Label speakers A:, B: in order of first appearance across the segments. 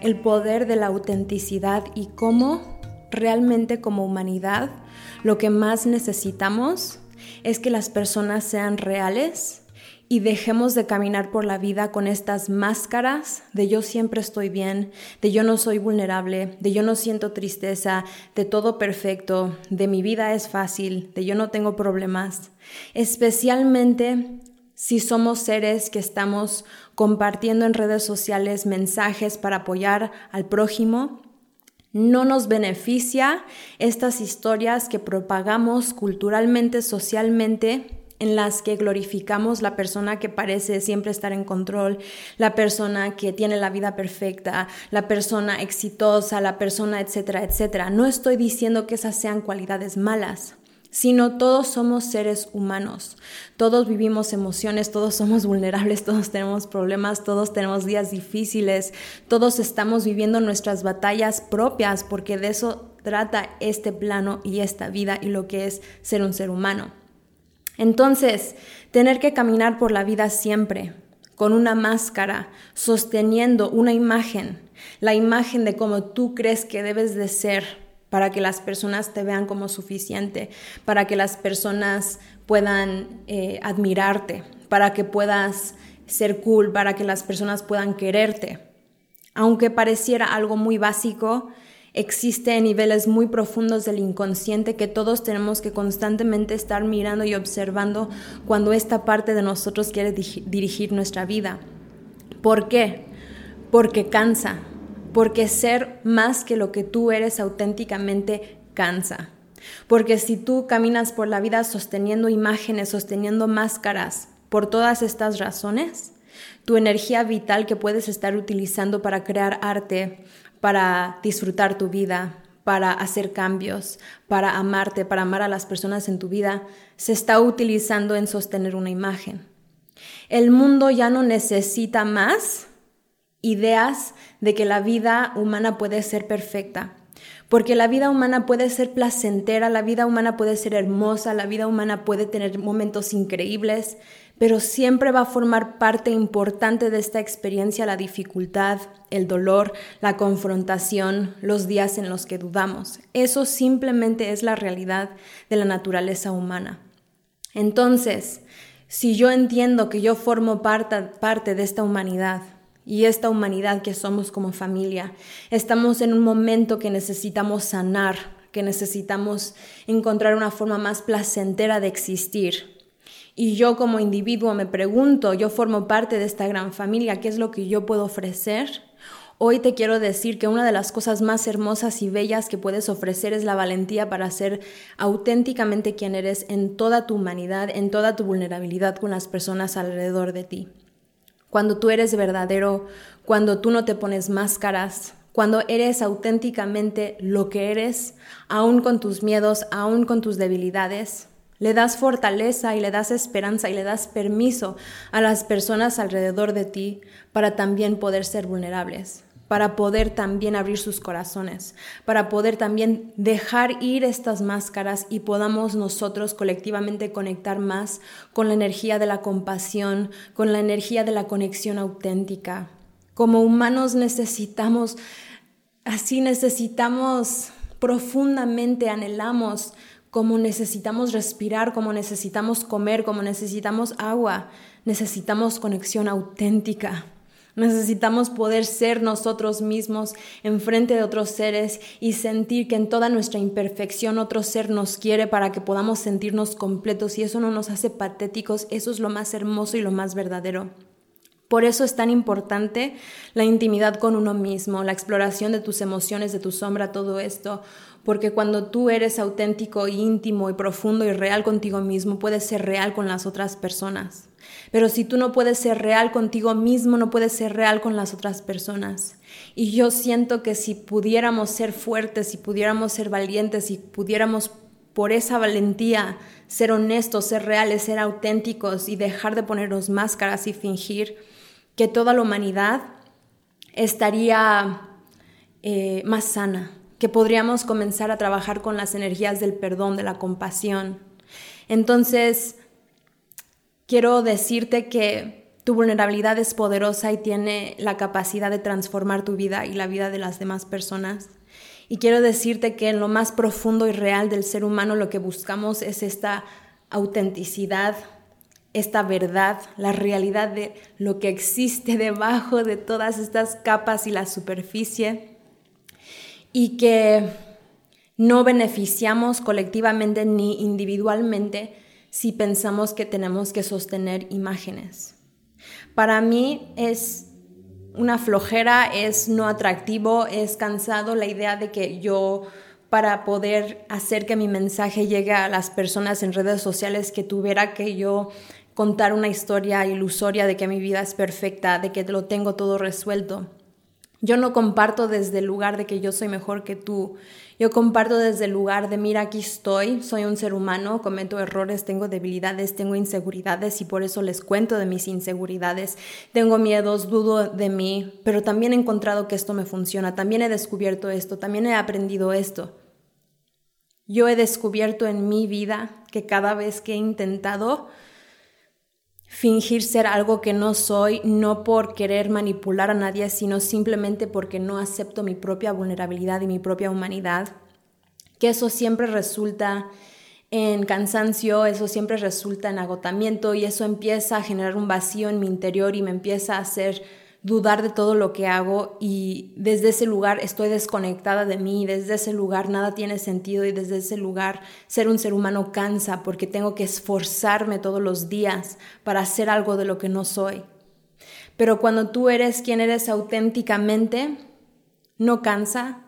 A: el poder de la autenticidad y cómo realmente como humanidad lo que más necesitamos es que las personas sean reales y dejemos de caminar por la vida con estas máscaras de yo siempre estoy bien, de yo no soy vulnerable, de yo no siento tristeza, de todo perfecto, de mi vida es fácil, de yo no tengo problemas. Especialmente si somos seres que estamos compartiendo en redes sociales mensajes para apoyar al prójimo, no nos beneficia estas historias que propagamos culturalmente, socialmente, en las que glorificamos la persona que parece siempre estar en control, la persona que tiene la vida perfecta, la persona exitosa, la persona, etcétera, etcétera. No estoy diciendo que esas sean cualidades malas sino todos somos seres humanos. Todos vivimos emociones, todos somos vulnerables, todos tenemos problemas, todos tenemos días difíciles, todos estamos viviendo nuestras batallas propias porque de eso trata este plano y esta vida y lo que es ser un ser humano. Entonces, tener que caminar por la vida siempre con una máscara, sosteniendo una imagen, la imagen de cómo tú crees que debes de ser, para que las personas te vean como suficiente, para que las personas puedan eh, admirarte, para que puedas ser cool, para que las personas puedan quererte. Aunque pareciera algo muy básico, existe niveles muy profundos del inconsciente que todos tenemos que constantemente estar mirando y observando cuando esta parte de nosotros quiere dirigir nuestra vida. ¿Por qué? Porque cansa, porque ser más que lo que tú eres auténticamente cansa. Porque si tú caminas por la vida sosteniendo imágenes, sosteniendo máscaras, por todas estas razones, tu energía vital que puedes estar utilizando para crear arte, para disfrutar tu vida, para hacer cambios, para amarte, para amar a las personas en tu vida, se está utilizando en sostener una imagen. El mundo ya no necesita más ideas de que la vida humana puede ser perfecta. Porque la vida humana puede ser placentera, la vida humana puede ser hermosa, la vida humana puede tener momentos increíbles, pero siempre va a formar parte importante de esta experiencia la dificultad, el dolor, la confrontación, los días en los que dudamos. Eso simplemente es la realidad de la naturaleza humana. Entonces, si yo entiendo que yo formo parte, parte de esta humanidad, y esta humanidad que somos como familia. Estamos en un momento que necesitamos sanar, que necesitamos encontrar una forma más placentera de existir. Y yo como individuo me pregunto, yo formo parte de esta gran familia, ¿qué es lo que yo puedo ofrecer? Hoy te quiero decir que una de las cosas más hermosas y bellas que puedes ofrecer es la valentía para ser auténticamente quien eres en toda tu humanidad, en toda tu vulnerabilidad con las personas alrededor de ti cuando tú eres verdadero, cuando tú no te pones máscaras, cuando eres auténticamente lo que eres, aún con tus miedos, aún con tus debilidades. Le das fortaleza y le das esperanza y le das permiso a las personas alrededor de ti para también poder ser vulnerables para poder también abrir sus corazones, para poder también dejar ir estas máscaras y podamos nosotros colectivamente conectar más con la energía de la compasión, con la energía de la conexión auténtica. Como humanos necesitamos, así necesitamos profundamente, anhelamos, como necesitamos respirar, como necesitamos comer, como necesitamos agua, necesitamos conexión auténtica Necesitamos poder ser nosotros mismos en frente de otros seres y sentir que en toda nuestra imperfección otro ser nos quiere para que podamos sentirnos completos y eso no nos hace patéticos, eso es lo más hermoso y lo más verdadero. Por eso es tan importante la intimidad con uno mismo, la exploración de tus emociones, de tu sombra, todo esto, porque cuando tú eres auténtico, íntimo y profundo y real contigo mismo, puedes ser real con las otras personas. Pero si tú no puedes ser real contigo mismo, no puedes ser real con las otras personas. Y yo siento que si pudiéramos ser fuertes, si pudiéramos ser valientes, si pudiéramos por esa valentía ser honestos, ser reales, ser auténticos y dejar de ponernos máscaras y fingir, que toda la humanidad estaría eh, más sana, que podríamos comenzar a trabajar con las energías del perdón, de la compasión. Entonces, quiero decirte que tu vulnerabilidad es poderosa y tiene la capacidad de transformar tu vida y la vida de las demás personas. Y quiero decirte que en lo más profundo y real del ser humano lo que buscamos es esta autenticidad, esta verdad, la realidad de lo que existe debajo de todas estas capas y la superficie y que no beneficiamos colectivamente ni individualmente si pensamos que tenemos que sostener imágenes. Para mí es una flojera, es no atractivo, es cansado la idea de que yo para poder hacer que mi mensaje llegue a las personas en redes sociales que tuviera que yo contar una historia ilusoria de que mi vida es perfecta, de que lo tengo todo resuelto. Yo no comparto desde el lugar de que yo soy mejor que tú. Yo comparto desde el lugar de, mira, aquí estoy, soy un ser humano, cometo errores, tengo debilidades, tengo inseguridades y por eso les cuento de mis inseguridades. Tengo miedos, dudo de mí, pero también he encontrado que esto me funciona, también he descubierto esto, también he aprendido esto. Yo he descubierto en mi vida que cada vez que he intentado fingir ser algo que no soy, no por querer manipular a nadie, sino simplemente porque no acepto mi propia vulnerabilidad y mi propia humanidad, que eso siempre resulta en cansancio, eso siempre resulta en agotamiento y eso empieza a generar un vacío en mi interior y me empieza a hacer dudar de todo lo que hago y desde ese lugar estoy desconectada de mí, desde ese lugar nada tiene sentido y desde ese lugar ser un ser humano cansa porque tengo que esforzarme todos los días para hacer algo de lo que no soy. Pero cuando tú eres quien eres auténticamente, no cansa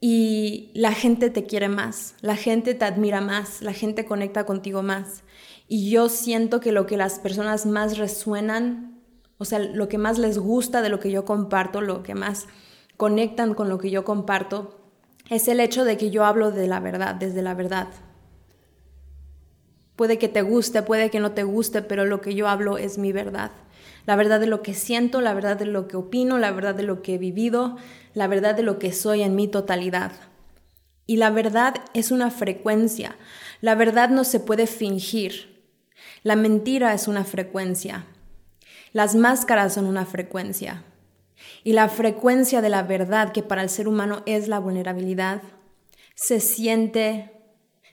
A: y la gente te quiere más, la gente te admira más, la gente conecta contigo más. Y yo siento que lo que las personas más resuenan o sea, lo que más les gusta de lo que yo comparto, lo que más conectan con lo que yo comparto, es el hecho de que yo hablo de la verdad, desde la verdad. Puede que te guste, puede que no te guste, pero lo que yo hablo es mi verdad. La verdad de lo que siento, la verdad de lo que opino, la verdad de lo que he vivido, la verdad de lo que soy en mi totalidad. Y la verdad es una frecuencia. La verdad no se puede fingir. La mentira es una frecuencia. Las máscaras son una frecuencia. Y la frecuencia de la verdad, que para el ser humano es la vulnerabilidad, se siente,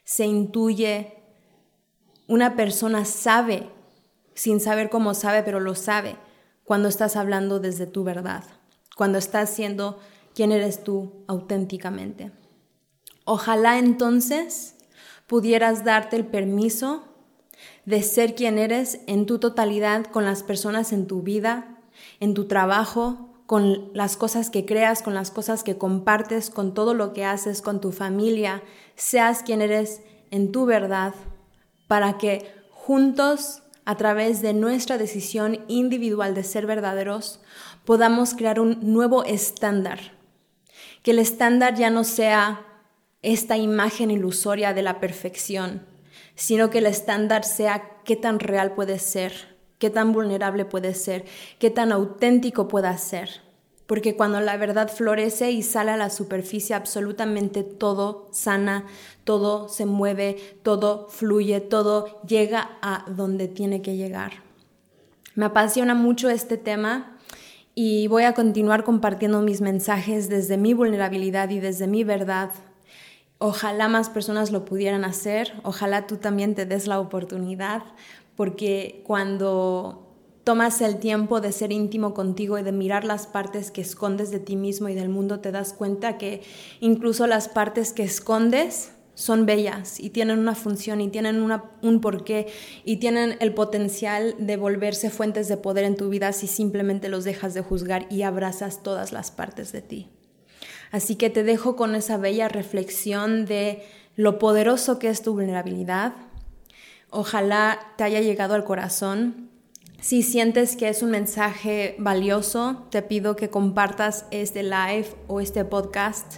A: se intuye. Una persona sabe, sin saber cómo sabe, pero lo sabe, cuando estás hablando desde tu verdad, cuando estás siendo quien eres tú auténticamente. Ojalá entonces pudieras darte el permiso de ser quien eres en tu totalidad con las personas en tu vida, en tu trabajo, con las cosas que creas, con las cosas que compartes, con todo lo que haces, con tu familia, seas quien eres en tu verdad, para que juntos, a través de nuestra decisión individual de ser verdaderos, podamos crear un nuevo estándar. Que el estándar ya no sea esta imagen ilusoria de la perfección, sino que el estándar sea qué tan real puede ser, qué tan vulnerable puede ser, qué tan auténtico pueda ser. Porque cuando la verdad florece y sale a la superficie, absolutamente todo sana, todo se mueve, todo fluye, todo llega a donde tiene que llegar. Me apasiona mucho este tema y voy a continuar compartiendo mis mensajes desde mi vulnerabilidad y desde mi verdad Ojalá más personas lo pudieran hacer, ojalá tú también te des la oportunidad, porque cuando tomas el tiempo de ser íntimo contigo y de mirar las partes que escondes de ti mismo y del mundo, te das cuenta que incluso las partes que escondes son bellas y tienen una función y tienen un porqué y tienen el potencial de volverse fuentes de poder en tu vida si simplemente los dejas de juzgar y abrazas todas las partes de ti. Así que te dejo con esa bella reflexión de lo poderoso que es tu vulnerabilidad. Ojalá te haya llegado al corazón. Si sientes que es un mensaje valioso, te pido que compartas este live o este podcast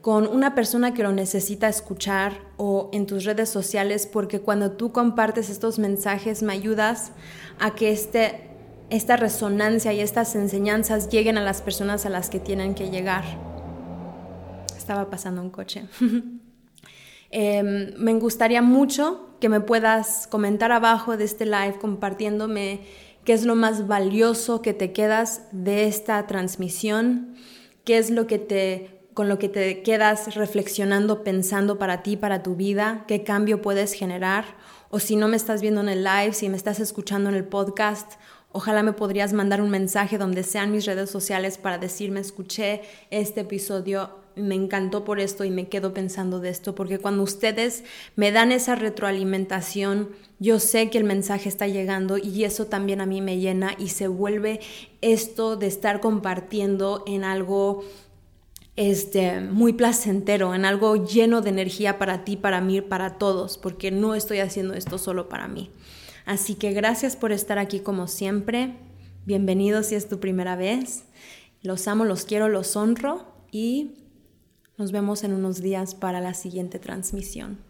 A: con una persona que lo necesita escuchar o en tus redes sociales, porque cuando tú compartes estos mensajes me ayudas a que este, esta resonancia y estas enseñanzas lleguen a las personas a las que tienen que llegar. Estaba pasando un coche. Em, me gustaría mucho que me puedas comentar abajo de este live compartiéndome qué es lo más valioso que te quedas de esta transmisión, qué es lo que te con lo que te quedas reflexionando, pensando para ti, para tu vida, qué cambio puedes generar. O si no me estás viendo en el live, si me estás escuchando en el podcast, ojalá me podrías mandar un mensaje donde sean mis redes sociales para decirme, escuché este episodio, me encantó por esto y me quedo pensando de esto, porque cuando ustedes me dan esa retroalimentación, yo sé que el mensaje está llegando y eso también a mí me llena y se vuelve esto de estar compartiendo en algo este, muy placentero, en algo lleno de energía para ti, para mí, para todos, porque no estoy haciendo esto solo para mí. Así que gracias por estar aquí como siempre. Bienvenidos si es tu primera vez. Los amo, los quiero, los honro y nos vemos en unos días para la siguiente transmisión.